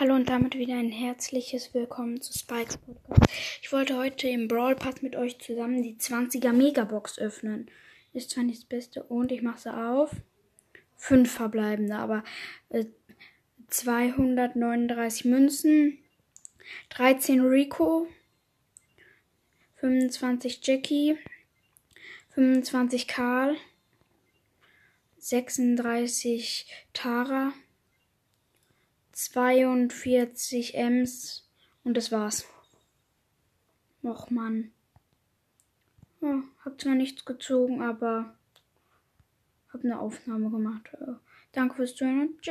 Hallo und damit wieder ein herzliches Willkommen zu Spikes Podcast. Ich wollte heute im Brawl Pass mit euch zusammen die 20er Megabox öffnen. Ist zwar nicht das Beste und ich mache sie auf. Fünf verbleibende, aber äh, 239 Münzen, 13 Rico, 25 Jackie, 25 Karl, 36 Tara, 42 Ms und das war's. Och Mann. Ja, hab zwar nichts gezogen, aber hab eine Aufnahme gemacht. Danke fürs Zuhören. Tschüss.